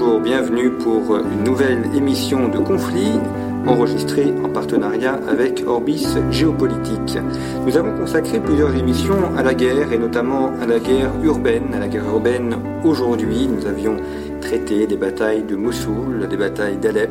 Bonjour, bienvenue pour une nouvelle émission de conflit enregistrée en partenariat avec Orbis Géopolitique. Nous avons consacré plusieurs émissions à la guerre et notamment à la guerre urbaine. À la guerre urbaine aujourd'hui, nous avions traité des batailles de Mossoul, des batailles d'Alep.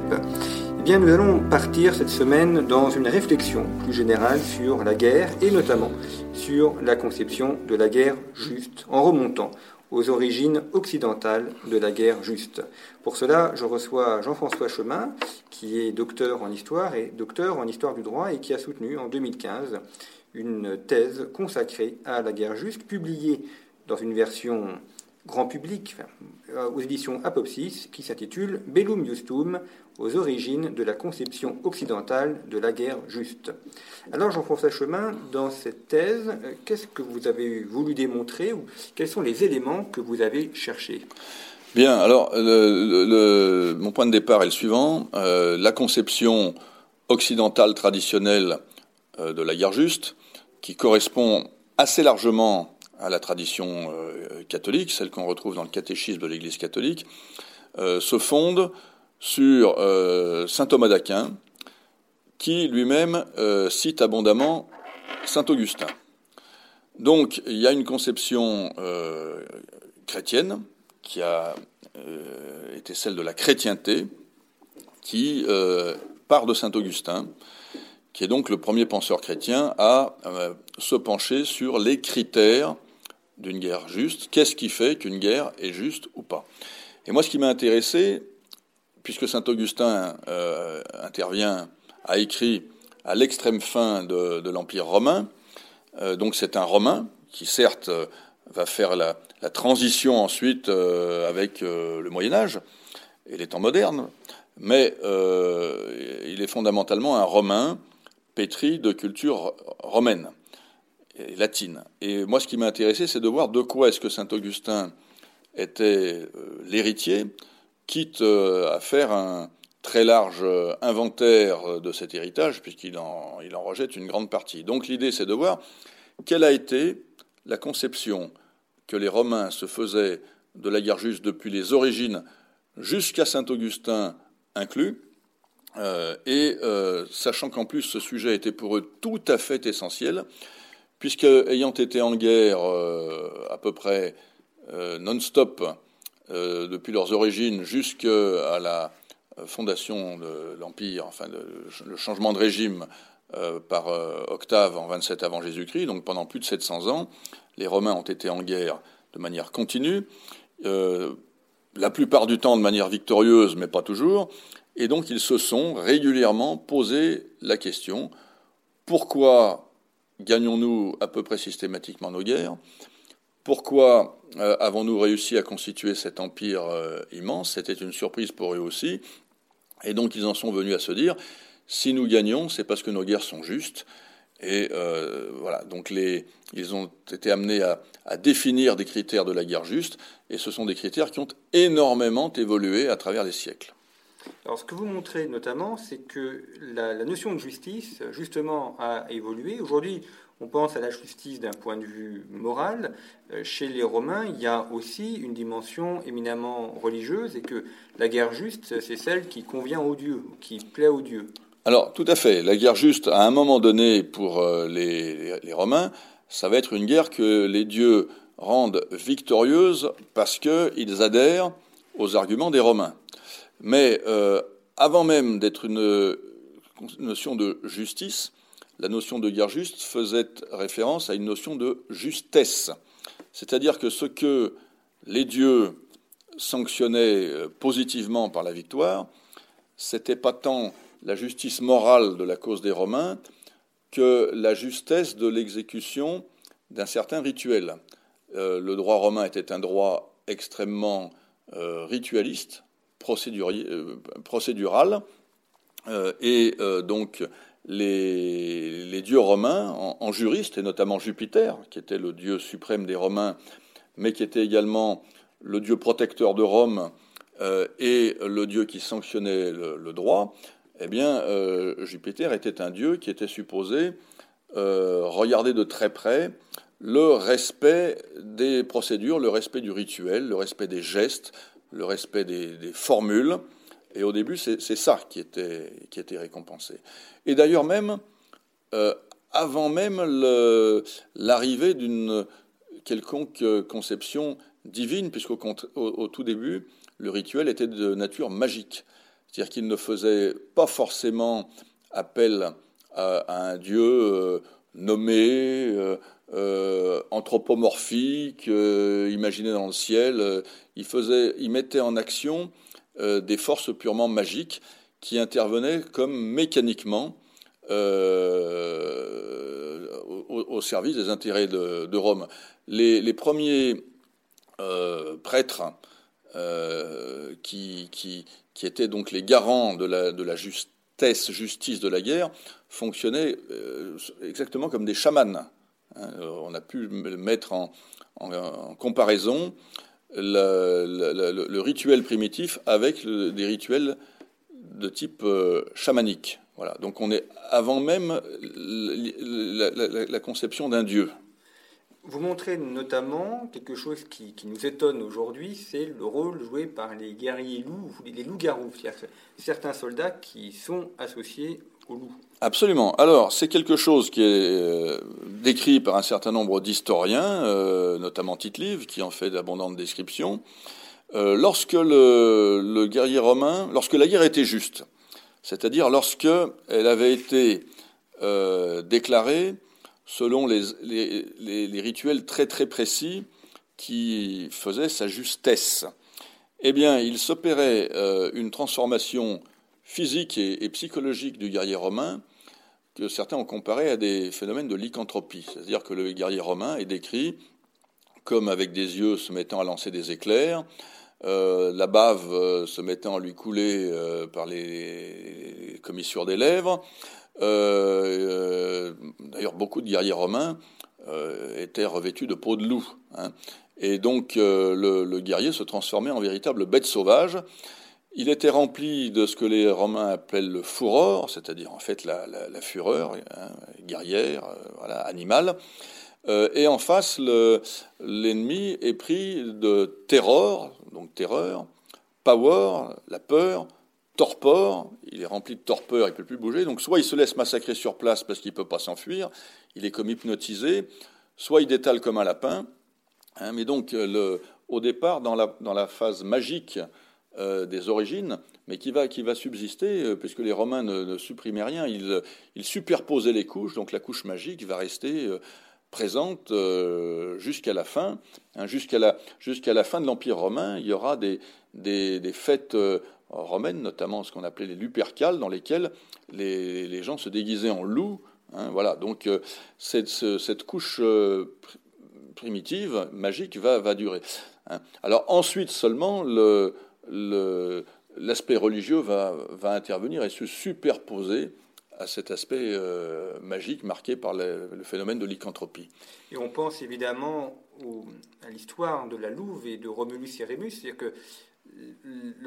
Eh bien, nous allons partir cette semaine dans une réflexion plus générale sur la guerre et notamment sur la conception de la guerre juste en remontant aux origines occidentales de la guerre juste. Pour cela, je reçois Jean-François Chemin, qui est docteur en histoire et docteur en histoire du droit et qui a soutenu en 2015 une thèse consacrée à la guerre juste, publiée dans une version grand public, euh, aux éditions Apopsis, qui s'intitule Bellum Justum, aux origines de la conception occidentale de la guerre juste. Alors Jean-François Chemin, dans cette thèse, euh, qu'est-ce que vous avez voulu démontrer ou quels sont les éléments que vous avez cherchés? Bien, alors mon point de départ est le suivant. Euh, la conception occidentale traditionnelle de la guerre juste, qui correspond assez largement à la tradition euh, catholique, celle qu'on retrouve dans le catéchisme de l'Église catholique, euh, se fonde sur euh, saint Thomas d'Aquin, qui lui-même cite abondamment saint Augustin. Donc il y a une conception chrétienne qui a été celle de la chrétienté, qui part de saint Augustin, qui est donc le premier penseur chrétien à se pencher sur les critères d'une guerre juste. Qu'est-ce qui fait qu'une guerre est juste ou pas? Et moi, ce qui m'a intéressé, puisque saint Augustin euh, intervient, a écrit à l'extrême fin de, l'Empire romain, euh, donc c'est un Romain qui certes va faire la, transition ensuite euh, avec le Moyen Âge et les temps modernes, mais il est fondamentalement un Romain pétri de culture romaine latine. Et moi, ce qui m'a intéressé, c'est de voir de quoi est-ce que saint Augustin était euh, l'héritier, quitte euh, à faire un très large euh, inventaire de cet héritage, puisqu'il en, il en rejette une grande partie. Donc l'idée, c'est de voir quelle a été la conception que les Romains se faisaient de la guerre juste depuis les origines jusqu'à saint Augustin inclus, et sachant qu'en plus ce sujet était pour eux tout à fait essentiel, puisque ayant été en guerre euh, à peu près euh, non-stop euh, depuis leurs origines jusqu'à la fondation de l'Empire, enfin le changement de régime par Octave en 27 avant Jésus-Christ, donc pendant plus de 700 ans, les Romains ont été en guerre de manière continue, la plupart du temps de manière victorieuse, mais pas toujours, et donc ils se sont régulièrement posé la question pourquoi gagnons-nous à peu près systématiquement nos guerres? Pourquoi euh, avons-nous réussi à constituer cet empire euh, immense? C'était une surprise pour eux aussi. Et donc ils en sont venus à se dire, si nous gagnons, c'est parce que nos guerres sont justes. Et euh, voilà, donc les, ils ont été amenés à, à, définir des critères de la guerre juste, et ce sont des critères qui ont énormément évolué à travers les siècles. Alors, ce que vous montrez notamment, c'est que la, notion de justice, justement, a évolué. Aujourd'hui, on pense à la justice d'un point de vue moral. Euh, chez les Romains, il y a aussi une dimension éminemment religieuse et que la guerre juste, c'est celle qui convient aux dieux, qui plaît aux dieux. Alors, tout à fait. La guerre juste, à un moment donné, pour euh, les, Romains, ça va être une guerre que les dieux rendent victorieuse parce qu'ils adhèrent aux arguments des Romains. Mais euh, avant même d'être une notion de justice, la notion de guerre juste faisait référence à une notion de justesse. C'est-à-dire que ce que les dieux sanctionnait positivement par la victoire, c'était pas tant la justice morale de la cause des Romains que la justesse de l'exécution d'un certain rituel. le droit romain était un droit extrêmement ritualiste, procédural, et donc les, dieux romains en, juristes, et notamment Jupiter, qui était le dieu suprême des Romains, mais qui était également le dieu protecteur de Rome euh, et le dieu qui sanctionnait le, droit, eh bien, euh, Jupiter était un dieu qui était supposé euh, regarder de très près le respect des procédures, le respect du rituel, le respect des gestes, le respect des formules, et au début, c'est ça qui était, qui était récompensé. Et d'ailleurs même, euh, avant même l'arrivée d'une quelconque conception divine, puisqu'au au, tout début, le rituel était de nature magique. C'est-à-dire qu'il ne faisait pas forcément appel à, un dieu euh, nommé, euh, anthropomorphique, imaginé dans le ciel. faisait, il mettait en action euh, des forces purement magiques qui intervenaient comme mécaniquement euh, au, service des intérêts de, Rome. Les, premiers euh, prêtres qui, qui, étaient donc les garants de la, de la justesse, justice de la guerre, fonctionnaient exactement comme des chamans. Hein. on a pu mettre en, comparaison le, rituel primitif avec des rituels de type euh, chamanique. Voilà. Donc on est avant même la, conception d'un dieu. Vous montrez notamment quelque chose qui, nous étonne aujourd'hui, c'est le rôle joué par les guerriers loups, les loups-garous, certains soldats qui sont associés Absolument. Alors, c'est quelque chose qui est euh, décrit par un certain nombre d'historiens, euh, notamment tite qui en fait d'abondantes descriptions. Euh, lorsque le, guerrier romain, lorsque la guerre était juste, c'est-à-dire lorsque elle avait été déclarée selon les, les, rituels très très précis qui faisaient sa justesse, eh bien, il s'opérait une transformation physique et, psychologique du guerrier romain que certains ont comparé à des phénomènes de lycanthropie. C'est-à-dire que le guerrier romain est décrit comme avec des yeux se mettant à lancer des éclairs, euh, la bave euh, se mettant à lui couler euh, par les, commissures des lèvres. D'ailleurs, beaucoup de guerriers romains étaient revêtus de peau de loup. Hein. Et donc, le, le, guerrier se transformait en véritable bête sauvage. Il était rempli de ce que les Romains appellent le furor, c'est-à-dire en fait la, fureur hein, guerrière, euh, voilà, animale. Euh, et en face, l'ennemi est pris de terror, donc terreur, power, la peur, torpor, il est rempli de torpeur, il ne peut plus bouger, donc soit il se laisse massacrer sur place parce qu'il ne peut pas s'enfuir, il est comme hypnotisé, soit il détale comme un lapin. Hein, mais donc, au départ, dans la phase magique euh, des origines, mais qui va, qui va subsister, euh, puisque les Romains ne, supprimaient rien, ils, ils, superposaient les couches, donc la couche magique va rester euh, présente jusqu'à la fin. Hein, jusqu'à la, la fin de l'Empire romain, il y aura des, des, fêtes romaines, notamment ce qu'on appelait les lupercales, dans lesquelles les, les gens se déguisaient en loups. Hein, voilà, donc cette, cette couche primitive, magique, va, va durer. Hein. Alors ensuite seulement, le, l'aspect religieux va, intervenir et se superposer à cet aspect euh, magique marqué par le, phénomène de lycanthropie. Et on pense évidemment à l'histoire de la Louve et de Romulus et Rémus, c'est-à-dire que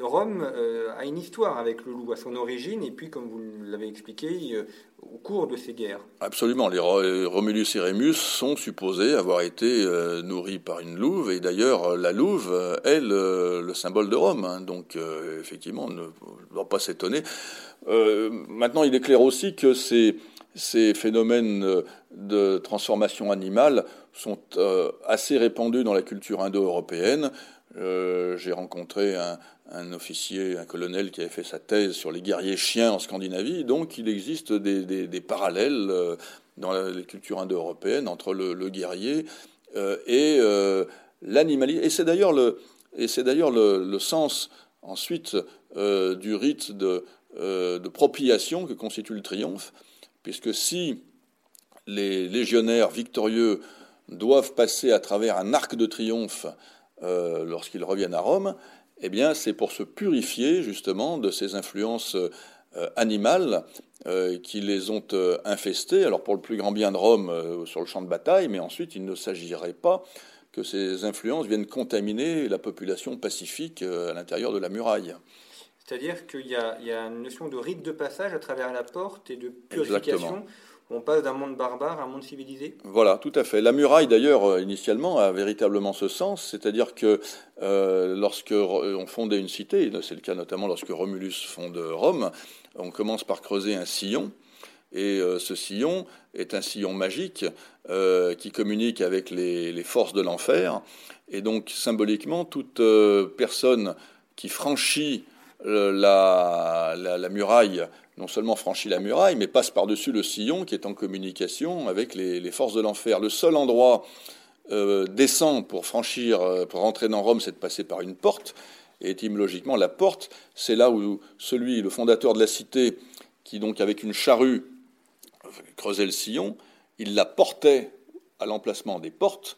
le Rome euh, a une histoire avec le loup à son origine et puis, comme vous l'avez expliqué, euh, au cours de ces guerres. Absolument. Les Romulus et Rémus sont supposés avoir été euh, nourris par une louve et d'ailleurs la louve est le, symbole de Rome. Hein. donc effectivement, on ne doit pas s'étonner. maintenant, il est clair aussi que ces phénomènes de transformation animale sont assez répandus dans la culture indo-européenne. Euh, j'ai rencontré un, officier, un colonel qui avait fait sa thèse sur les guerriers chiens en Scandinavie. Donc il existe des, parallèles euh, dans la, culture indo-européenne entre le, guerrier euh, et l'animalisme. Et c'est d'ailleurs le, Et c'est d'ailleurs le, sens ensuite du rite de, de propriation que constitue le triomphe, puisque si les légionnaires victorieux doivent passer à travers un arc de triomphe euh, lorsqu'ils reviennent à Rome, eh bien, c'est pour se purifier justement de ces influences animales qui les ont infestés. Alors, pour le plus grand bien de Rome sur le champ de bataille, mais ensuite, il ne s'agirait pas que ces influences viennent contaminer la population pacifique à l'intérieur de la muraille. C'est-à-dire qu'il y, a une notion de rite de passage à travers la porte et de purification. On passe d'un monde barbare à un monde civilisé Voilà, tout à fait. La muraille, d'ailleurs, euh, initialement, a véritablement ce sens, c'est-à-dire que euh, lorsque on fondait une cité, c'est le cas notamment lorsque Romulus fonde Rome, on commence par creuser un sillon, et euh, ce sillon est un sillon magique qui communique avec les, les forces de l'enfer, et donc symboliquement, toute personne qui franchit la, muraille, non seulement franchit la muraille, mais passe par-dessus le sillon qui est en communication avec les, forces de l'enfer. Le seul endroit euh, décent pour franchir, euh, pour rentrer dans Rome, c'est de passer par une porte. Et étymologiquement, la porte, c'est là où celui, le fondateur de la cité, qui donc avec une charrue creusait le sillon, il la portait à l'emplacement des portes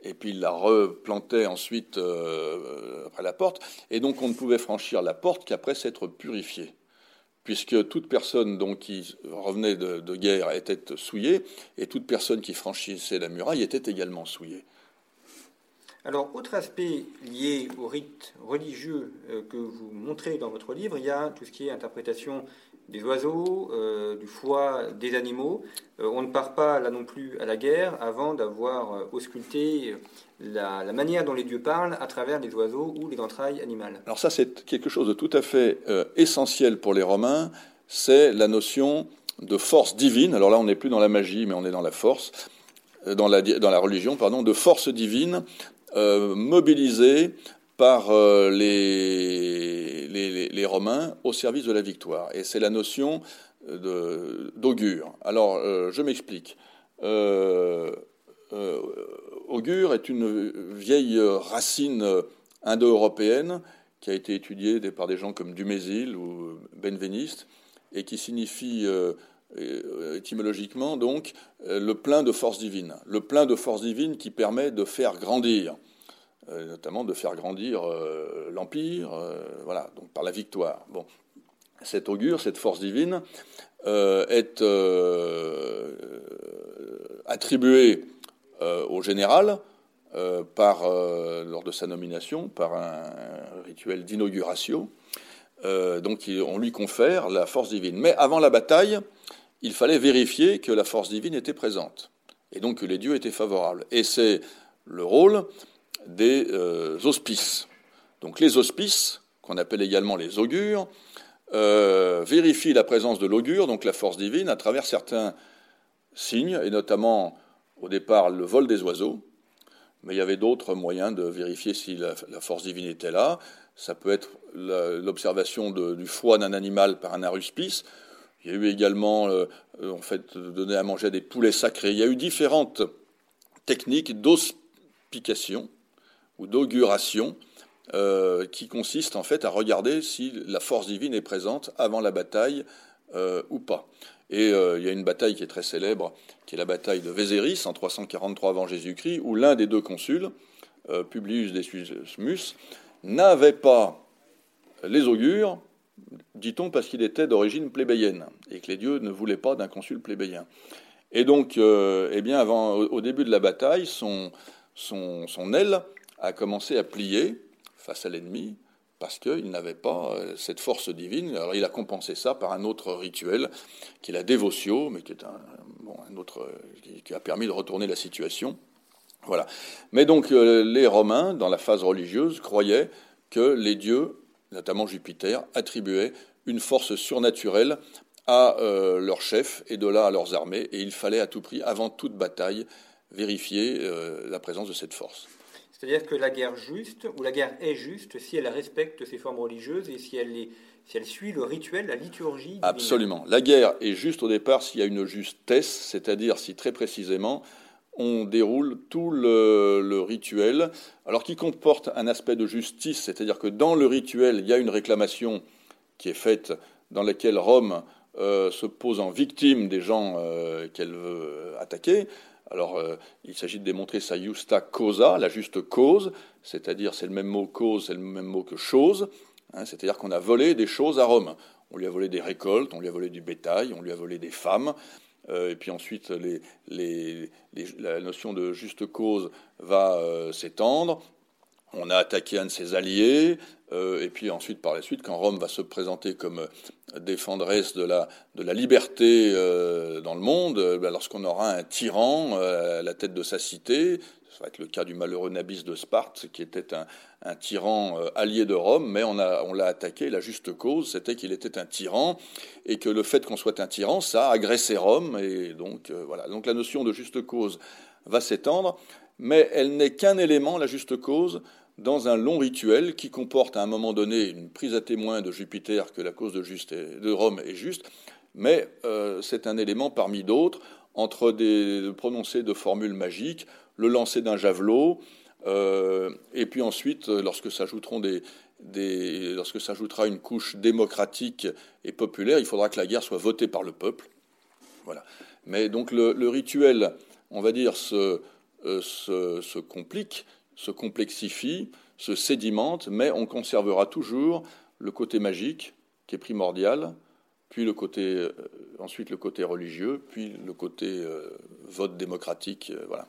et puis il la replantait ensuite euh, après la porte, et donc on ne pouvait franchir la porte qu'après s'être purifié, puisque toute personne donc, qui revenait de, guerre était souillée, et toute personne qui franchissait la muraille était également souillée. Alors, autre aspect lié au rite religieux euh, que vous montrez dans votre livre, il y a tout ce qui est interprétation des oiseaux, euh, du foie des animaux. Euh, on ne part pas là non plus à la guerre avant d'avoir euh, ausculté la, manière dont les dieux parlent à travers les oiseaux ou les entrailles animales. Alors ça, c'est quelque chose de tout à fait essentiel pour les Romains, c'est la notion de force divine. Alors là, on n'est plus dans la magie, mais on est dans la force, dans la, religion, pardon, de force divine mobilisée par euh, les, Romains au service de la victoire. Et c'est la notion d'augure. Alors, euh, je m'explique. Euh, augure est une vieille racine indo-européenne qui a été étudiée par des gens comme Dumézil ou Benveniste et qui signifie étymologiquement donc le plein de force divine. Le plein de force divine qui permet de faire grandir. Euh, notamment de faire grandir euh, l'empire, euh, voilà, donc par la victoire. Bon, cet augure, cette force divine, est attribuée au général par, lors de sa nomination par un rituel d'inauguration. donc on lui confère la force divine. Mais avant la bataille, il fallait vérifier que la force divine était présente et donc que les dieux étaient favorables. Et c'est le rôle des euh, hospices. Donc les hospices, qu'on appelle également les augures, euh, vérifient la présence de l'augure, donc la force divine, à travers certains signes, et notamment au départ le vol des oiseaux, mais il y avait d'autres moyens de vérifier si la, force divine était là. Ça peut être l'observation du foie d'un animal par un aruspice. Il y a eu également, euh, en fait, donner à manger des poulets sacrés. Il y a eu différentes techniques d'ospication ou d'auguration euh, qui consiste en fait à regarder si la force divine est présente avant la bataille euh, ou pas. Et euh, il y a une bataille qui est très célèbre, qui est la bataille de Vézéris en 343 avant Jésus-Christ, où l'un des deux consuls, Publius Decimus, n'avait pas les augures, dit-on, parce qu'il était d'origine plébéienne et que les dieux ne voulaient pas d'un consul plébéien. Et donc, eh bien, avant, au, début de la bataille, son, aile a commencé à plier face à l'ennemi parce qu'il n'avait pas euh, cette force divine. Alors il a compensé ça par un autre rituel qui est la dévotio, mais qui est un, autre qui, a permis de retourner la situation. Voilà. Mais donc euh, les Romains, dans la phase religieuse, croyaient que les dieux, notamment Jupiter, attribuaient une force surnaturelle à euh, leurs chefs et de là à leurs armées, et il fallait à tout prix, avant toute bataille, vérifier la présence de cette force. C'est-à-dire que la guerre juste, ou la guerre est juste, si elle respecte ses formes religieuses et si elle, suit le rituel, la liturgie. Absolument. La guerre est juste au départ s'il y a une justesse, c'est-à-dire si très précisément on déroule tout le, rituel, alors qui comporte un aspect de justice, c'est-à-dire que dans le rituel, il y a une réclamation qui est faite dans laquelle Rome euh, se pose en victime des gens euh, qu'elle veut attaquer. Alors, euh, il s'agit de démontrer sa justa causa, la juste cause, c'est-à-dire c'est le même mot cause, c'est le même mot que chose, hein, c'est-à-dire qu'on a volé des choses à Rome. On lui a volé des récoltes, on lui a volé du bétail, on lui a volé des femmes, euh, et puis ensuite la notion de juste cause va euh, s'étendre. On a attaqué un de ses alliés, euh, et puis ensuite, par la suite, quand Rome va se présenter comme défendresse de la, de la liberté dans le monde, ben, lorsqu'on aura un tyran à la tête de sa cité, ça va être le cas du malheureux Nabis de Sparte, qui était un, un tyran euh, allié de Rome, mais on, a, on l'a attaqué. La juste cause, c'était qu'il était un tyran, et que le fait qu'on soit un tyran, ça a agressé Rome, et donc euh, voilà. Donc la notion de juste cause va s'étendre, mais elle n'est qu'un élément, la juste cause, dans un long rituel qui comporte à un moment donné une prise à témoin de Jupiter que la cause de, Rome est juste, mais euh, c'est un élément parmi d'autres entre des prononcés de formules magiques, le lancer d'un javelot, euh, et puis ensuite, euh, lorsque s'ajouteront des, lorsque s'ajoutera une couche démocratique et populaire, il faudra que la guerre soit votée par le peuple. Voilà. Mais donc le, rituel, on va dire, se, complique, se complexifie, se sédimente, mais on conservera toujours le côté magique qui est primordial, puis le côté, ensuite le côté religieux, puis le côté vote démocratique. voilà.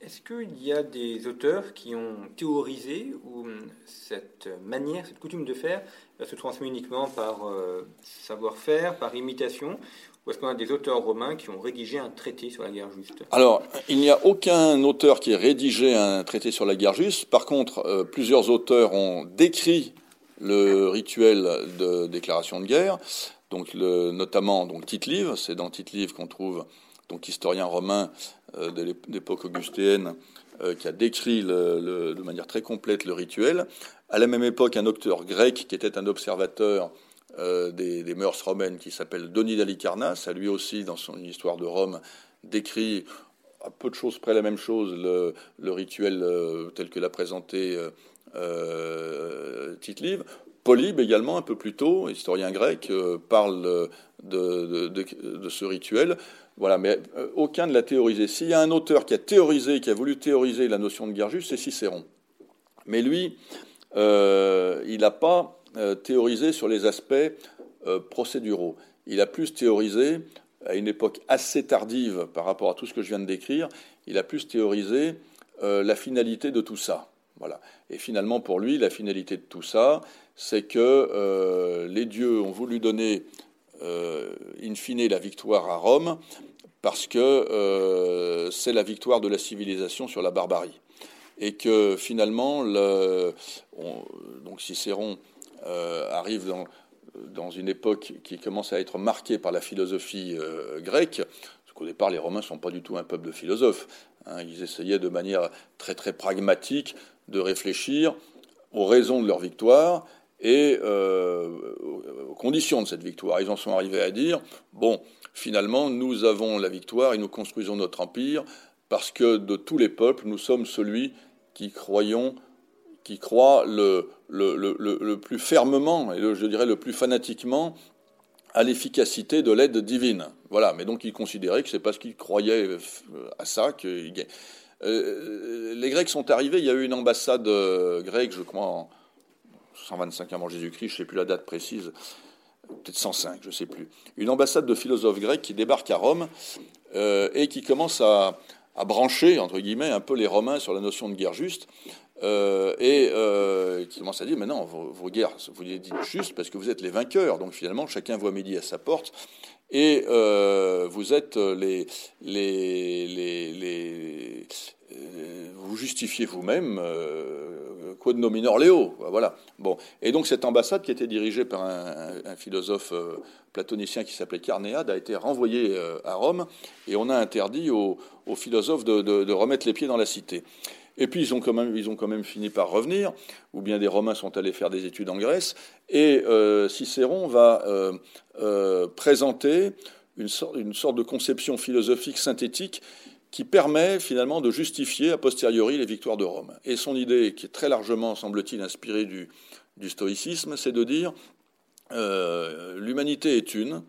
Est-ce qu'il y a des auteurs qui ont théorisé où cette manière, cette coutume de faire se transmet uniquement par euh, savoir-faire, par imitation ou est-ce des auteurs romains qui ont rédigé un traité sur la guerre juste Alors, il n'y a aucun auteur qui ait rédigé un traité sur la guerre juste. Par contre, euh, plusieurs auteurs ont décrit le rituel de déclaration de guerre. Donc, le, notamment donc Tite-Live, c'est dans Tite-Live qu'on trouve donc historien romain euh, de l'époque augustéenne, euh, qui a décrit de manière très complète le rituel. À la même époque, un auteur grec qui était un observateur euh, des, mœurs romaines, qui s'appelle Denis d'Alicarnasse, a lui aussi, dans son histoire de Rome, décrit à peu de choses près la même chose, le, rituel tel que l'a présenté Tite-Live. Polybe également, un peu plus tôt, historien grec, parle de, ce rituel. Voilà, mais euh, aucun ne l'a théorisé. S'il y a un auteur qui a théorisé, qui a voulu théoriser la notion de juste, c'est Cicéron. Mais lui, euh, il n'a pas euh, théorisé sur les aspects procéduraux. Il a plus théorisé, à une époque assez tardive par rapport à tout ce que je viens de décrire, il a plus théorisé la finalité de tout ça. Voilà. Et finalement, pour lui, la finalité de tout ça, c'est que les dieux ont voulu donner in fine la victoire à Rome parce que euh, c'est la victoire de la civilisation sur la barbarie. Et que finalement, le, donc Cicéron euh, arrive dans, une époque qui commence à être marquée par la philosophie euh, grecque, parce qu'au départ, les Romains ne sont pas du tout un peuple de philosophes. Hein. ils essayaient de manière très très pragmatique de réfléchir aux raisons de leur victoire et aux conditions de cette victoire. Ils en sont arrivés à dire, bon, finalement, nous avons la victoire et nous construisons notre empire parce que de tous les peuples, nous sommes celui qui croyons, qui croit le, le, plus fermement et je dirais le plus fanatiquement à l'efficacité de l'aide divine. Voilà, mais donc ils considéraient que c'est parce qu'ils croyaient euh, à ça que euh, les Grecs sont arrivés. Il y a eu une ambassade euh, grecque, je crois, en 125 avant Jésus-Christ, je ne sais plus la date précise, peut-être 105, je ne sais plus, une ambassade de philosophes grecs qui débarque à Rome euh, et qui commence à, brancher, entre guillemets, un peu les Romains sur la notion de guerre juste. Euh, et euh, qui commence à dire, mais non, vos, guerres, vous les dites juste parce que vous êtes les vainqueurs. Donc finalement, chacun voit midi à sa porte. Et vous êtes les, les, vous justifiez vous-même quod nominor. Voilà. Bon. Et donc cette ambassade qui était dirigée par un, philosophe euh, platonicien qui s'appelait Carnéade a été renvoyée euh, à Rome et on a interdit aux, philosophes de, remettre les pieds dans la cité. Et puis ils ont, quand même, ils ont quand même fini par revenir, ou bien des Romains sont allés faire des études en Grèce, et euh, Cicéron va présenter une sorte de conception philosophique synthétique qui permet finalement de justifier a posteriori les victoires de Rome. Et son idée, qui est très largement, semble-t-il, inspirée du, stoïcisme, c'est de dire euh, l'humanité est une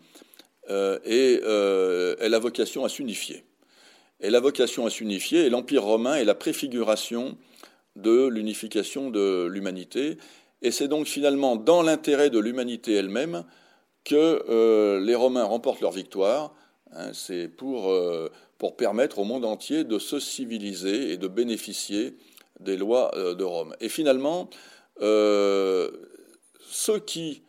euh, et euh, elle a vocation à s'unifier. Elle a vocation à s'unifier et l'Empire romain est la préfiguration de l'unification de l'humanité. Et c'est donc finalement dans l'intérêt de l'humanité elle-même que les Romains remportent leur victoire. Hein, c'est pour pour permettre au monde entier de se civiliser et de bénéficier des lois euh, de Rome. Et finalement, euh, ceux qui,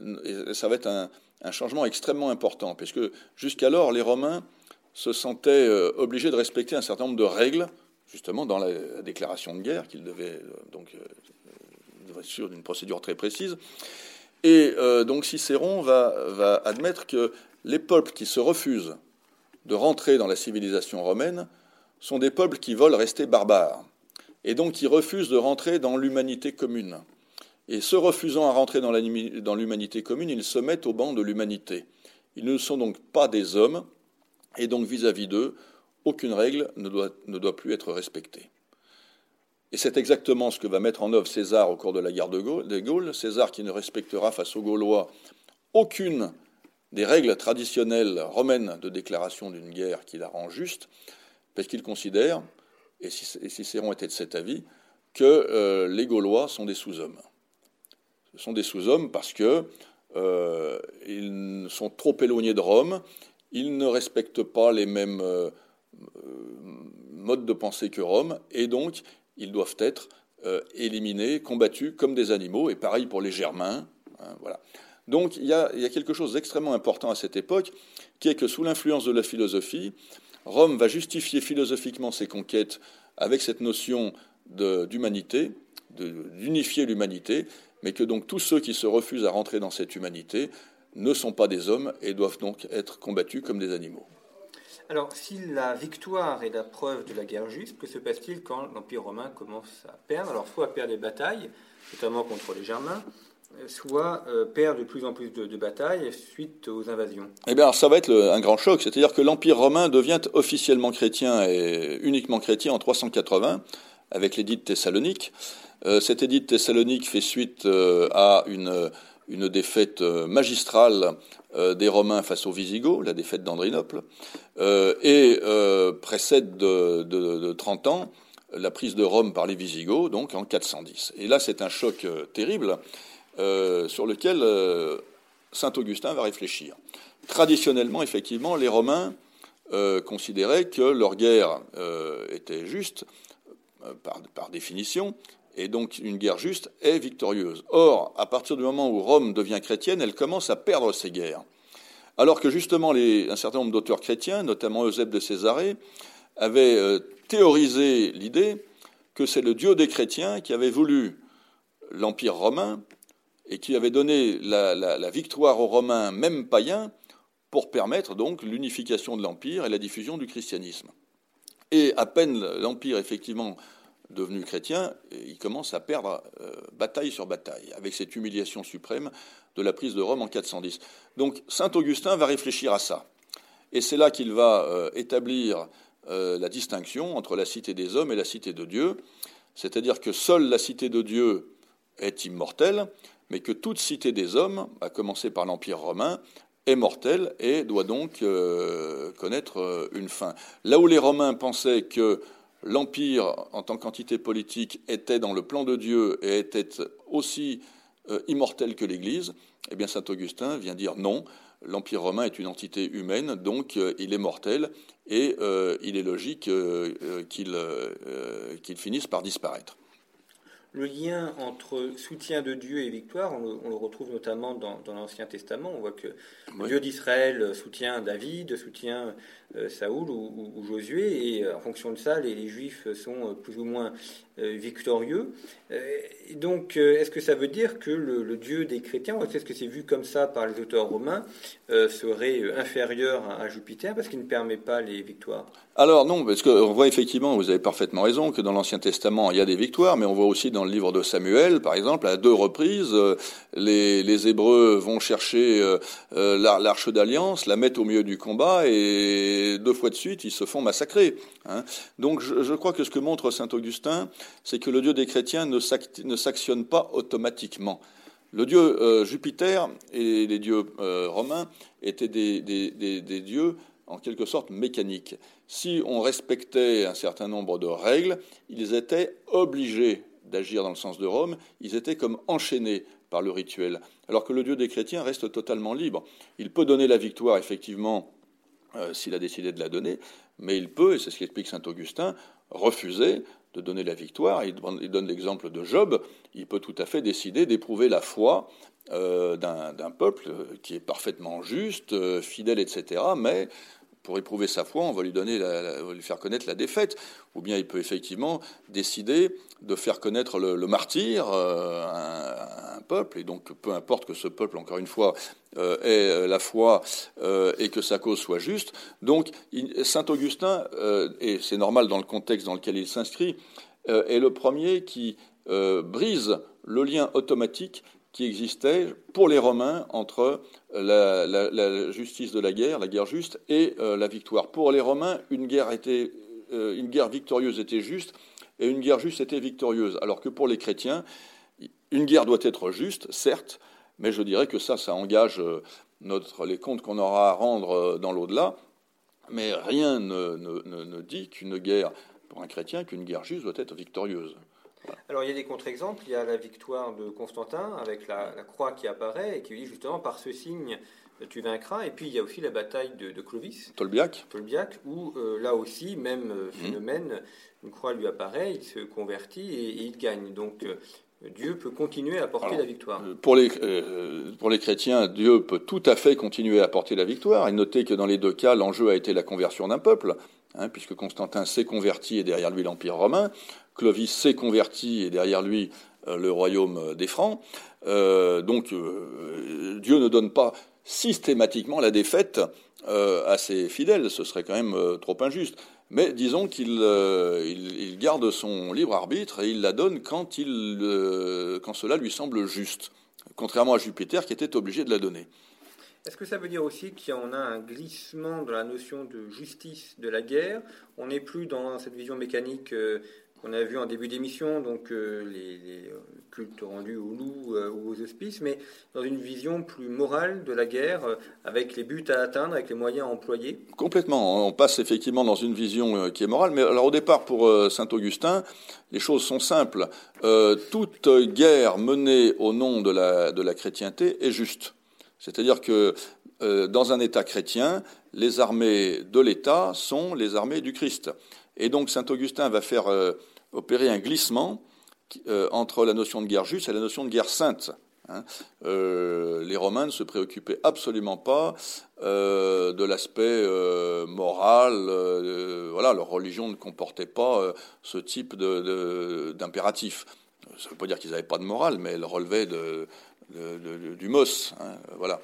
va être un, changement extrêmement important, puisque jusqu'alors les Romains se sentaient euh, obligés de respecter un certain nombre de règles, justement dans la, déclaration de guerre, qu'ils devaient donc être sûrs d'une procédure très précise. Et donc Cicéron va admettre que les peuples qui se refusent de rentrer dans la civilisation romaine sont des peuples qui veulent rester barbares et donc qui refusent de rentrer dans l'humanité commune. Et se refusant à rentrer dans l'humanité commune, ils se mettent au banc de l'humanité. Ils ne sont donc pas des hommes, et donc vis-à-vis d'eux, aucune règle ne doit, ne doit, plus être respectée. Et c'est exactement ce que va mettre en œuvre César au cours de la guerre de Gaulle. César qui ne respectera face aux Gaulois aucune des règles traditionnelles romaines de déclaration d'une guerre qui la rend juste, parce qu'il considère, et Cicéron était de cet avis, que euh, les Gaulois sont des sous-hommes. Ce sont des sous-hommes parce qu'ils euh, sont trop éloignés de Rome, ils ne respectent pas les mêmes euh, modes de pensée que Rome, et donc ils doivent être éliminés, combattus comme des animaux, et pareil pour les Germains. Hein, voilà. Donc il y, a, quelque chose d'extrêmement important à cette époque, qui est que sous l'influence de la philosophie, Rome va justifier philosophiquement ses conquêtes avec cette notion d'humanité, d'unifier l'humanité, mais que donc tous ceux qui se refusent à rentrer dans cette humanité ne sont pas des hommes et doivent donc être combattus comme des animaux. Alors, si la victoire est la preuve de la guerre juste, que se passe-t-il quand l'Empire romain commence à perdre? Alors, soit à perdre des batailles, notamment contre les Germains, soit euh, perd de plus en plus de, batailles suite aux invasions Eh bien, ça va être un grand choc. C'est-à-dire que l'Empire romain devient officiellement chrétien et uniquement chrétien en 380 avec l'édit de Thessalonique. Euh, cet édit de Thessalonique fait suite euh, à une, une défaite magistrale des Romains face aux Visigoths, la défaite d'Andrinople, et précède de, de, de 30 ans la prise de Rome par les Visigoths, donc en 410. Et là, c'est un choc terrible euh, sur lequel euh, saint Augustin va réfléchir. Traditionnellement, effectivement, les Romains euh, considéraient que leur guerre était juste par, définition, et donc une guerre juste est victorieuse. Or, à partir du moment où Rome devient chrétienne, elle commence à perdre ses guerres. Alors que justement un certain nombre d'auteurs chrétiens, notamment Eusèbe de Césarée, avaient théorisé l'idée que c'est le Dieu des chrétiens qui avait voulu l'Empire romain et qui avait donné la, victoire aux Romains, même païens, pour permettre donc l'unification de l'Empire et la diffusion du christianisme. Et à peine l'Empire, effectivement, devenu chrétien, il commence à perdre euh, bataille sur bataille, avec cette humiliation suprême de la prise de Rome en 410. Donc Saint Augustin va réfléchir à ça. Et c'est là qu'il va euh, établir euh, la distinction entre la cité des hommes et la cité de Dieu, c'est-à-dire que seule la cité de Dieu est immortelle, mais que toute cité des hommes, à commencer par l'Empire romain, est mortelle et doit donc euh, connaître euh, une fin. Là où les Romains pensaient que l'Empire, en tant qu'entité politique, était dans le plan de Dieu et était aussi euh, immortel que l'Église, eh bien saint Augustin vient dire non, l'Empire romain est une entité humaine, donc il est mortel et il est logique qu'il finisse par disparaître. Le lien entre soutien de Dieu et victoire, on le, retrouve notamment dans, l'Ancien Testament. On voit que Dieu d'Israël soutient David, soutient euh, Saoul ou, Josué, et euh, en fonction de ça, les, Juifs sont euh, plus ou moins victorieux. donc, est-ce que ça veut dire que le, Dieu des chrétiens, est-ce que c'est vu comme ça par les auteurs romains, serait inférieur à, Jupiter parce qu'il ne permet pas les victoires? Alors non, parce qu'on voit effectivement, vous avez parfaitement raison, que dans l'Ancien Testament, il y a des victoires, mais on voit aussi dans le livre de Samuel, par exemple, à deux reprises, les, les Hébreux vont chercher l'arche d'alliance, la mettent au milieu du combat, et deux fois de suite, ils se font massacrer. Hein. Donc je, crois que ce que montre saint Augustin, c'est que le Dieu des chrétiens ne s'actionne pas automatiquement. Le dieu euh, Jupiter et les dieux euh, romains étaient des, dieux en quelque sorte mécaniques. Si on respectait un certain nombre de règles, ils étaient obligés d'agir dans le sens de Rome, ils étaient comme enchaînés par le rituel. Alors que le Dieu des chrétiens reste totalement libre. Il peut donner la victoire, effectivement, euh, s'il a décidé de la donner, mais il peut, et c'est ce qu'explique saint Augustin, refuser de donner la victoire. Il donne l'exemple de Job. Il peut tout à fait décider d'éprouver la foi euh, d'un peuple qui est parfaitement juste, euh, fidèle, etc. Mais pour éprouver sa foi, on va lui donner, lui faire connaître la défaite, ou bien il peut effectivement décider de faire connaître le, martyr euh, à, un, peuple, et donc peu importe que ce peuple, encore une fois, euh, ait euh, la foi et que sa cause soit juste. Donc saint Augustin, et c'est normal dans le contexte dans lequel il s'inscrit, est le premier qui brise le lien automatique qui existait pour les Romains entre la, justice de la guerre, la guerre juste, et euh, la victoire. Pour les Romains, une guerre, était, euh, une guerre victorieuse était juste et une guerre juste était victorieuse. Alors que pour les chrétiens, une guerre doit être juste, certes, mais je dirais que ça, ça engage euh, les comptes qu'on aura à rendre dans l'au-delà. Mais rien ne dit qu'une guerre, pour un chrétien, qu'une guerre juste doit être victorieuse. Alors il y a des contre-exemples. Il y a la victoire de Constantin avec la, croix qui apparaît et qui dit justement par ce signe tu vaincras. Et puis il y a aussi la bataille de, Clovis. Tolbiac. Tolbiac, où euh, là aussi, même euh, mmh. phénomène, une croix lui apparaît, il se convertit et, il gagne. Donc euh, Dieu peut continuer à porter la victoire. Pour les, pour les chrétiens, Dieu peut tout à fait continuer à porter la victoire. Et notez que dans les deux cas, l'enjeu a été la conversion d'un peuple, hein, puisque Constantin s'est converti et derrière lui l'Empire romain. Clovis s'est converti et derrière lui euh, le royaume des Francs. Euh, donc euh, Dieu ne donne pas systématiquement la défaite à ses fidèles, ce serait quand même trop injuste. Mais disons qu'il il, garde son libre arbitre et il la donne quand, cela lui semble juste, contrairement à Jupiter qui était obligé de la donner. Est-ce que ça veut dire aussi en a un glissement dans la notion de justice de la guerre? On n'est plus dans cette vision mécanique qu'on a vu en début d'émission, donc euh, les, euh, cultes rendus aux loups euh, ou aux hospices, mais dans une vision plus morale de la guerre, avec les buts à atteindre, avec les moyens à employer Complètement. On passe effectivement dans une vision qui est morale, mais alors au départ, pour saint Augustin, les choses sont simples. toute guerre menée au nom de la, de la chrétienté est juste. C'est-à-dire que dans un État chrétien, les armées de l'État sont les armées du Christ. Et donc saint Augustin va faire euh, opérer un glissement euh, entre la notion de guerre juste et la notion de guerre sainte. Hein. Euh, les Romains ne se préoccupaient absolument pas de l'aspect moral. voilà, leur religion ne comportait pas ce type d'impératif. Ça ne veut pas dire qu'ils n'avaient pas de morale, mais elle relevait de, du mos. Hein, voilà.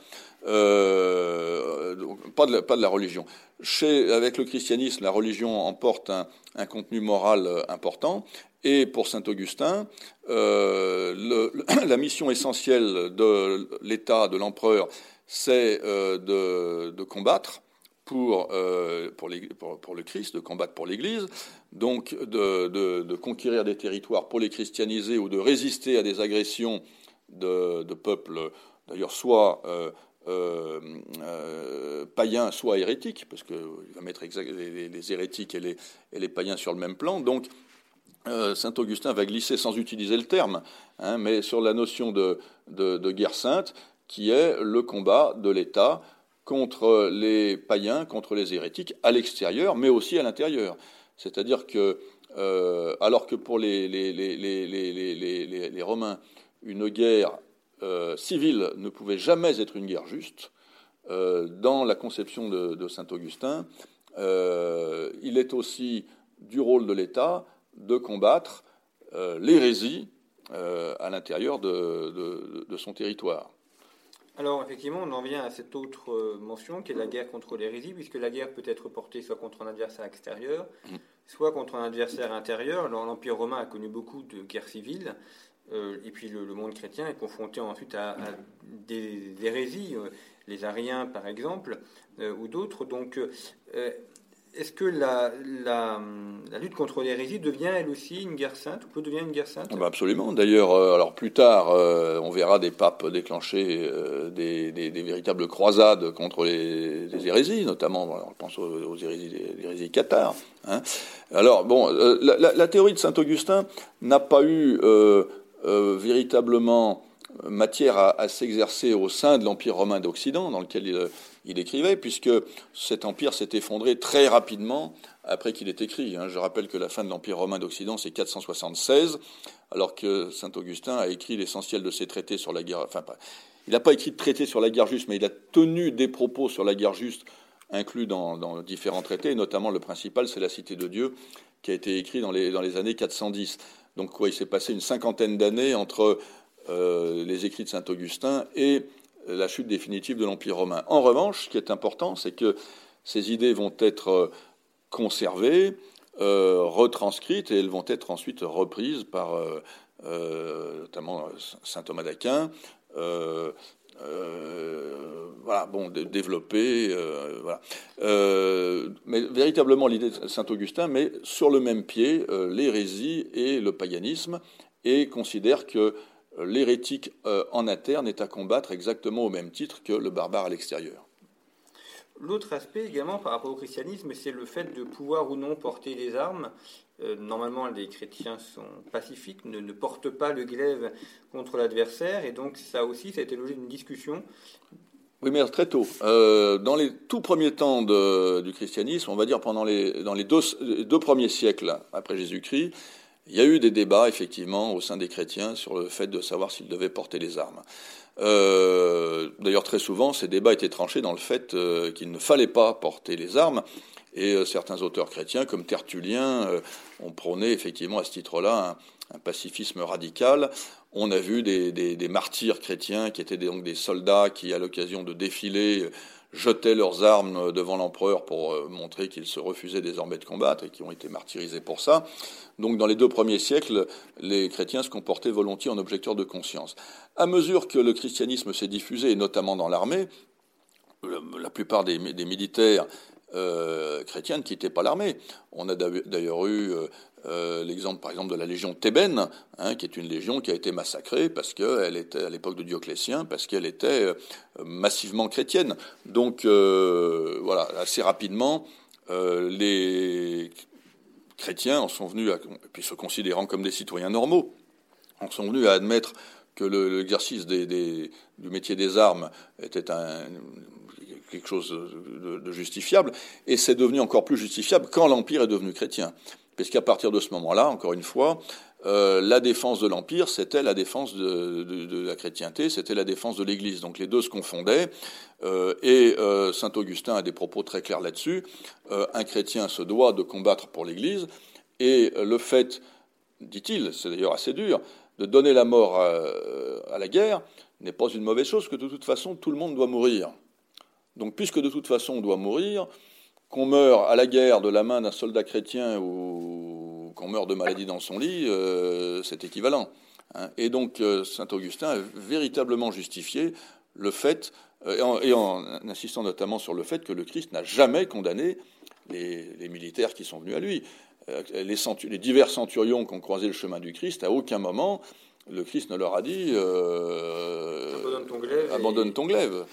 Euh, pas, de la, pas de la religion. Chez, avec le christianisme, la religion emporte un, contenu moral euh, important. Et pour saint Augustin, euh, la mission essentielle de l'État, de l'empereur, c'est de, combattre pour, le Christ, de combattre pour l'Église, donc de, conquérir des territoires pour les christianiser ou de résister à des agressions de, peuples, d'ailleurs, soit euh, euh, euh, païens, soit hérétiques, parce qu'il va mettre les, les, hérétiques et les, et les, païens sur le même plan. Donc, saint Augustin va glisser sans utiliser le terme, hein, mais sur la notion de, de, guerre sainte, qui est le combat de l'État contre les païens, contre les hérétiques, à l'extérieur, mais aussi à l'intérieur. C'est-à-dire que, alors que pour les, les, les Romains, une guerre euh, civile ne pouvait jamais être une guerre juste, euh, dans la conception de, saint Augustin, euh, il est aussi du rôle de l'État de combattre l'hérésie à l'intérieur de, son territoire. Alors effectivement, on en vient à cette autre mention qui est la guerre contre l'hérésie, puisque la guerre peut être portée soit contre un adversaire extérieur, mmh. soit contre un adversaire intérieur. L'Empire romain a connu beaucoup de guerres civiles. Et puis le, monde chrétien est confronté ensuite à, des hérésies, les Ariens par exemple, ou d'autres. Donc est-ce que la, lutte contre l'hérésie devient elle aussi une guerre sainte ou peut devenir une guerre sainte? Ah bah, Absolument. D'ailleurs, euh, alors plus tard, euh, on verra des papes déclencher euh, des, véritables croisades contre les, hérésies, notamment, on pense aux, hérésies cathares. Hein. Alors bon, la, théorie de saint Augustin n'a pas eu véritablement matière à, s'exercer au sein de l'Empire romain d'Occident, dans lequel il, il, écrivait, puisque cet empire s'est effondré très rapidement après qu'il ait écrit. Hein. Je rappelle que la fin de l'Empire romain d'Occident, c'est 476, alors que saint Augustin a écrit l'essentiel de ses traités sur la guerre. Enfin, il n'a pas écrit de traités sur la guerre juste, mais il a tenu des propos sur la guerre juste inclus dans, différents traités, et notamment le principal, c'est la Cité de Dieu, qui a été écrit dans les, dans les années 410. Donc, quoi, il s'est passé une cinquantaine d'années entre euh, les écrits de saint Augustin et la chute définitive de l'Empire romain. En revanche, ce qui est important, c'est que ces idées vont être euh, conservées, euh, retranscrites, et elles vont être ensuite reprises par notamment saint Thomas d'Aquin. Voilà, bon, développées, voilà. mais véritablement l'idée de saint Augustin met sur le même pied l'hérésie et le paganisme et considère que l'hérétique euh, en interne est à combattre exactement au même titre que le barbare à l'extérieur. L'autre aspect également par rapport au christianisme, c'est le fait de pouvoir ou non porter des armes. Euh, normalement, les chrétiens sont pacifiques, ne, portent pas le glaive contre l'adversaire, et donc ça aussi, ça a été l'objet d'une discussion. Oui, mais très tôt. Euh, dans les tout premiers temps du christianisme, on va dire pendant les, dans les deux premiers siècles après Jésus-Christ, il y a eu des débats, effectivement, au sein des chrétiens sur le fait de savoir s'ils devaient porter les armes. Euh, d'ailleurs, très souvent, ces débats étaient tranchés dans le fait qu'il ne fallait pas porter les armes. Et euh, certains auteurs chrétiens, comme Tertullien, ont prôné effectivement à ce titre-là un, pacifisme radical. On a vu des, des, martyrs chrétiens qui étaient donc des soldats qui, à l'occasion de défilés, jetaient leurs armes devant l'empereur pour euh, montrer qu'ils se refusaient désormais de combattre et qui ont été martyrisés pour ça. Donc dans les deux premiers siècles, les chrétiens se comportaient volontiers en objecteurs de conscience. À mesure que le christianisme s'est diffusé, et notamment dans l'armée, la plupart des, militaires euh, chrétiens ne quittaient pas l'armée. On a d'ailleurs eu euh, euh, l'exemple, par exemple, de la légion thébaine, hein, qui est une légion qui a été massacrée parce qu'elle était à l'époque de Dioclétien, parce qu'elle était euh, massivement chrétienne. Donc, voilà, assez rapidement, les chrétiens en sont venus, puis se considérant comme des citoyens normaux, en sont venus à admettre que l'exercice du métier des armes était quelque chose de justifiable, et c'est devenu encore plus justifiable quand l'Empire est devenu chrétien puisqu'à partir de ce moment-là, encore une fois, euh, la défense de l'Empire, c'était la défense de, la chrétienté, c'était la défense de l'Église. Donc les deux se confondaient, euh, et euh, Saint Augustin a des propos très clairs là-dessus. un chrétien se doit de combattre pour l'Église, et le fait, dit-il, c'est d'ailleurs assez dur, de donner la mort à la guerre n'est pas une mauvaise chose, que de toute façon tout le monde doit mourir. Donc puisque de toute façon on doit mourir, qu'on meure à la guerre de la main d'un soldat chrétien ou qu'on meure de maladie dans son lit, euh, c'est équivalent. Hein. Et donc euh, saint Augustin a véritablement justifié le fait, euh, et, en, insistant notamment sur le fait que le Christ n'a jamais condamné les, militaires qui sont venus à lui. Les, divers centurions qui ont croisé le chemin du Christ, à aucun moment le Christ ne leur a dit abandonne ton glaive.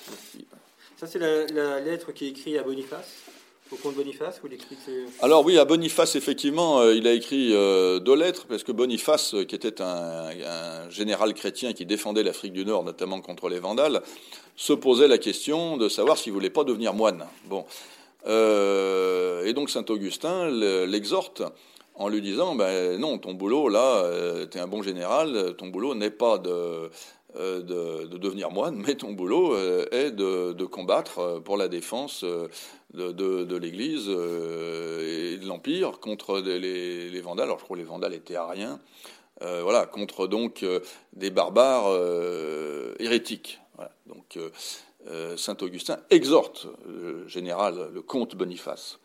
Ça, c'est la, lettre qui est écrite à Boniface au comte Boniface, Alors oui, à Boniface, effectivement, euh, il a écrit euh, deux lettres, parce que Boniface, euh, qui était un, général chrétien qui défendait l'Afrique du Nord, notamment contre les Vandales, se posait la question de savoir s'il voulait pas devenir moine. Bon, et donc saint Augustin l'exhorte en lui disant, ben non, ton boulot là, tu es un bon général, ton boulot n'est pas de euh, de, devenir moine, mais ton boulot euh, est de, combattre euh, pour la défense de, l'Église et de l'Empire contre les, Vandales. Alors je crois que les Vandales étaient ariens. voilà, contre donc des barbares hérétiques. Donc saint Augustin exhorte le général, le comte Boniface.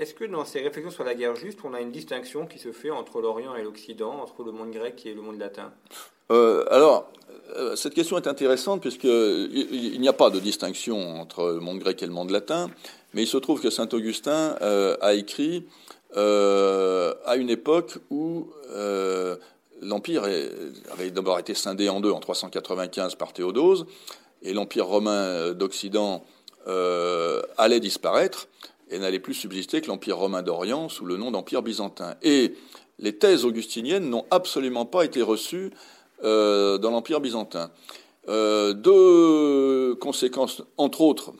Est-ce que dans ces réflexions sur la guerre juste, on a une distinction qui se fait entre l'Orient et l'Occident, entre le monde grec et le monde latin? Euh, Alors, cette question est intéressante puisqu'il il, n'y a pas de distinction entre le monde grec et le monde latin, mais il se trouve que Saint Augustin euh, a écrit à une époque où l'Empire avait d'abord été scindé en deux en 395 par Théodose, et l'Empire romain d'Occident allait disparaître et n'allait plus subsister que l'Empire romain d'Orient sous le nom d'Empire byzantin. Et les thèses augustiniennes n'ont absolument pas été reçues euh, dans l'Empire byzantin. Euh, deux conséquences, entre autres,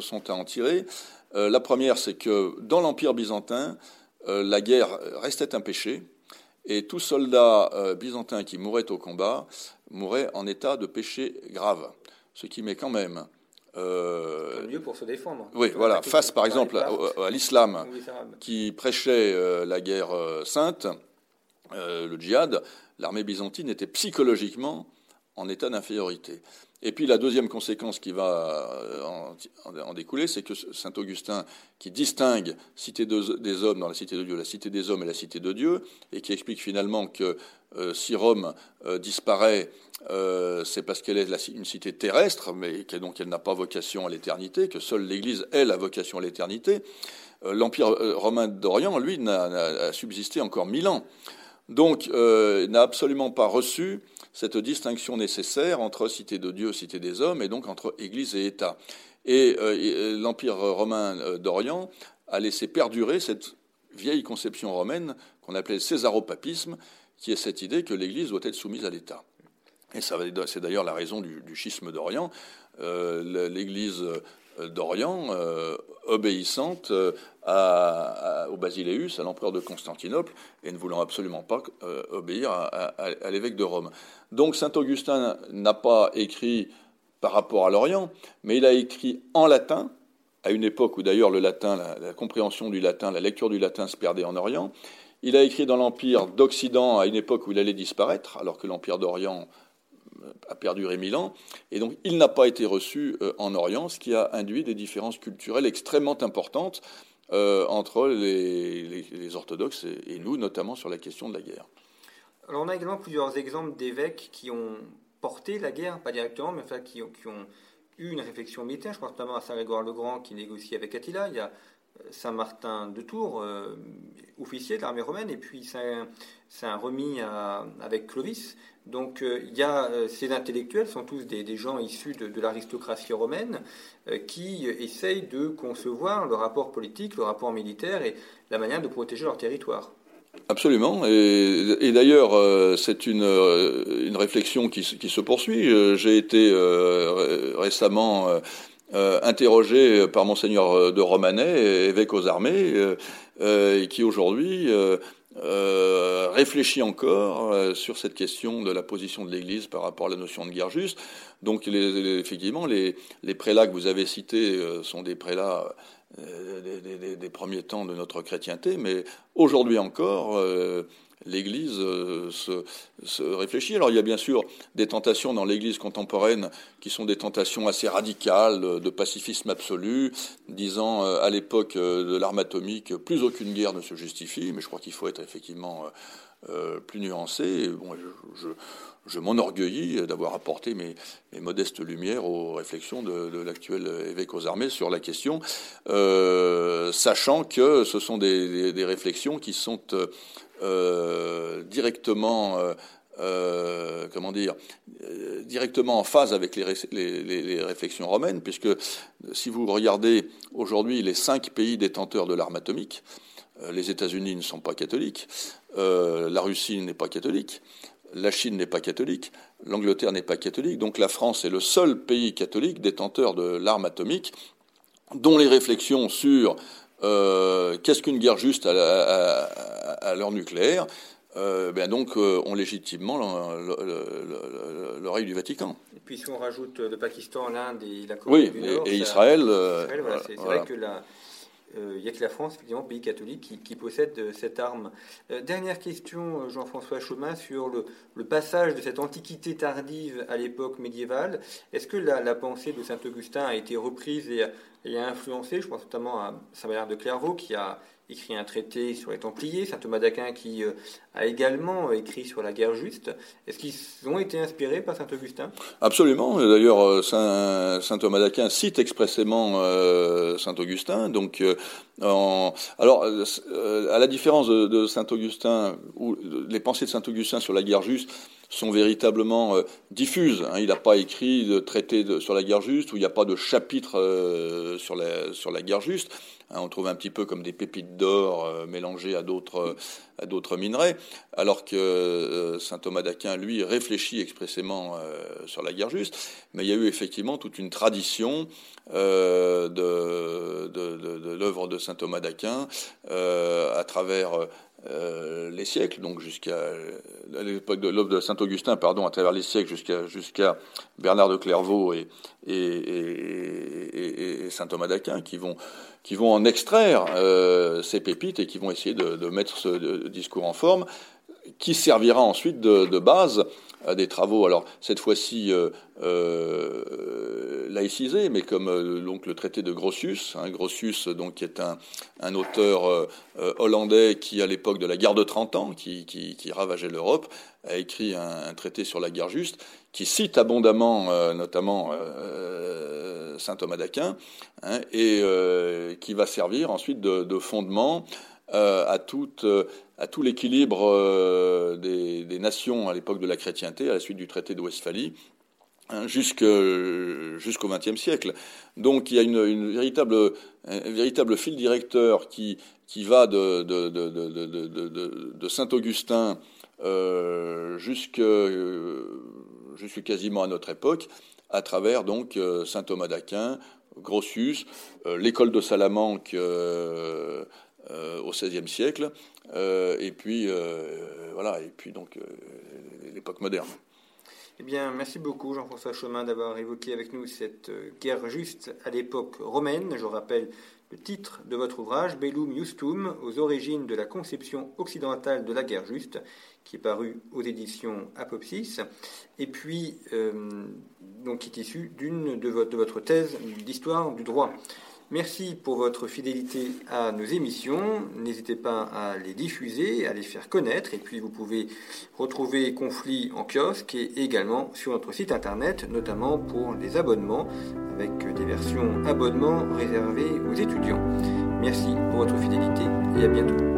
sont à en tirer. Euh, la première, c'est que dans l'Empire byzantin, la guerre restait un péché, et tout soldat byzantin qui mourait au combat mourait en état de péché grave, ce qui met quand même euh, mieux pour se défendre. Oui, voilà. Face, par exemple, à, l'islam qui prêchait euh, la guerre euh, sainte, le djihad, l'armée byzantine était psychologiquement en état d'infériorité. Et puis la deuxième conséquence qui va euh, en, découler, c'est que saint Augustin, qui distingue cité des hommes dans la cité de Dieu, la cité des hommes et la cité de Dieu, et qui explique finalement que euh, si Rome euh, disparaît, c'est parce qu'elle est une cité terrestre, mais que donc elle n'a pas vocation à l'éternité, que seule l'Église est la vocation à l'éternité. L'Empire romain d'Orient, lui, n'a subsisté encore mille ans. Donc, n'a absolument pas reçu cette distinction nécessaire entre cité de Dieu, cité des hommes, et donc entre Église et État. Et euh, l'Empire romain euh, d'Orient a laissé perdurer cette vieille conception romaine qu'on appelait césaropapisme, qui est cette idée que l'Église doit être soumise à l'État. Et c'est d'ailleurs la raison du, schisme d'Orient. Euh, L'Église d'Orient, obéissante au Basileus, à l'empereur de Constantinople, et ne voulant absolument pas obéir à l'évêque de Rome. Donc saint Augustin n'a pas écrit par rapport à l'Orient, mais il a écrit en latin, à une époque où d'ailleurs le latin, la, compréhension du latin, la lecture du latin se perdait en Orient. Il a écrit dans l'Empire d'Occident à une époque où il allait disparaître, alors que l'Empire d'Orient euh, a perduré mille ans, et donc il n'a pas été reçu euh, en Orient, ce qui a induit des différences culturelles extrêmement importantes euh, entre les, orthodoxes et nous, notamment sur la question de la guerre. Alors on a également plusieurs exemples d'évêques qui ont porté la guerre, pas directement, mais enfin, qui, qui ont eu une réflexion militaire. Je pense notamment à Saint-Grégoire le Grand qui négocie avec Attila. Il y a Saint-Martin de Tours, euh, officier de l'armée romaine, et puis Saint-Remy avec Clovis. Donc euh, il y a, ces intellectuels sont tous des, gens issus de, l'aristocratie romaine qui essayent de concevoir le rapport politique, le rapport militaire et la manière de protéger leur territoire. Absolument. Et, d'ailleurs, euh, c'est une, euh, une réflexion qui, qui se poursuit. Euh, j'ai été récemment interrogé par monseigneur de Romanet, évêque aux armées, qui aujourd'hui réfléchit encore sur cette question de la position de l'Église par rapport à la notion de guerre juste. Donc, effectivement, les, prélats que vous avez cités sont des prélats euh, des, premiers temps de notre chrétienté, mais aujourd'hui encore, euh, l'Église euh, se, réfléchit. Alors il y a bien sûr des tentations dans l'Église contemporaine qui sont des tentations assez radicales de pacifisme absolu, disant à l'époque de l'arme atomique, plus aucune guerre ne se justifie, mais je crois qu'il faut être effectivement plus nuancé. Bon, je, m'enorgueillis d'avoir apporté mes, modestes lumières aux réflexions de, l'actuel évêque aux armées sur la question, euh, sachant que ce sont des, réflexions qui sont euh, directement euh, comment dire, directement en phase avec les, réflexions romaines, puisque si vous regardez aujourd'hui les cinq pays détenteurs de l'arme atomique, les États-Unis ne sont pas catholiques, la Russie n'est pas catholique, la Chine n'est pas catholique, l'Angleterre n'est pas catholique, donc la France est le seul pays catholique détenteur de l'arme atomique, dont les réflexions sur euh, qu'est-ce qu'une guerre juste à, l'heure nucléaire, euh, ben donc euh, ont légitimement l'oreille du Vatican. Et puis si on rajoute le Pakistan, l'Inde et la Corée du Nord, et, Israël, c'est vrai que la, euh, il n'y a que la France, effectivement, pays catholique, qui, possède cette arme. dernière question, Jean-François Chaumin, sur le, passage de cette antiquité tardive à l'époque médiévale. Est-ce que la, pensée de Saint-Augustin a été reprise et, et, a influencé Je pense notamment à Saint-Valère de Clairvaux, qui a écrit un traité sur les Templiers, saint Thomas d'Aquin qui euh, a également écrit sur la guerre juste. Est-ce qu'ils ont été inspirés par saint Augustin Absolument. D'ailleurs, euh, saint, Thomas d'Aquin cite expressément euh, saint Augustin. Donc, alors, à la différence de, saint Augustin, où les pensées de saint Augustin sur la guerre juste sont véritablement diffuses. Hein. Il n'a pas écrit de traité sur la guerre juste, où il n'y a pas de chapitre sur, la, sur la guerre juste. Hein, on trouve un petit peu comme des pépites d'or euh, mélangées à d'autres minerais, alors que euh, saint Thomas d'Aquin lui réfléchit expressément euh, sur la guerre juste. Mais il y a eu effectivement toute une tradition de, de, de l'œuvre de saint Thomas d'Aquin à travers euh, les siècles, donc jusqu'à l'époque de l'œuvre de Saint Augustin, pardon, à travers les siècles jusqu'à Bernard de Clairvaux et, Saint Thomas d'Aquin, qui vont en extraire euh, ces pépites et qui vont essayer de mettre ce discours en forme, qui servira ensuite de, base à des travaux, alors cette fois-ci euh, euh, laïcisés, mais comme euh, donc le traité de Grotius, hein, Grotius donc qui est un, un auteur euh, hollandais qui à l'époque de la guerre de 30 ans, qui, qui, ravageait l'Europe, a écrit un, traité sur la guerre juste, qui cite abondamment notamment saint Thomas d'Aquin, hein, et qui va servir ensuite de fondement à toute à tout l'équilibre euh, des, nations à l'époque de la chrétienté, à la suite du traité de Westphalie, hein, jusqu'au XXe siècle. Donc il y a une, véritable, un véritable fil directeur qui, qui va de, de, de, de Saint-Augustin euh, jusqu'à jusqu quasiment à notre époque, à travers donc euh, Saint Thomas d'Aquin, Grotius, euh, l'école de Salamanque euh, euh, au XVIe siècle, euh, et puis euh, voilà, et puis donc l'époque moderne. Eh bien, merci beaucoup Jean-François Chemin d'avoir évoqué avec nous cette guerre juste à l'époque romaine. Je rappelle le titre de votre ouvrage, Bellum Justum, aux origines de la conception occidentale de la guerre juste, qui est paru aux éditions Apopsis, et puis donc qui est issu d'une de votre thèse d'histoire du droit. Merci pour votre fidélité à nos émissions. N'hésitez pas à les diffuser, à les faire connaître. Et puis vous pouvez retrouver Conflit en kiosque et également sur notre site internet, notamment pour les abonnements, avec des versions abonnements réservées aux étudiants. Merci pour votre fidélité et à bientôt.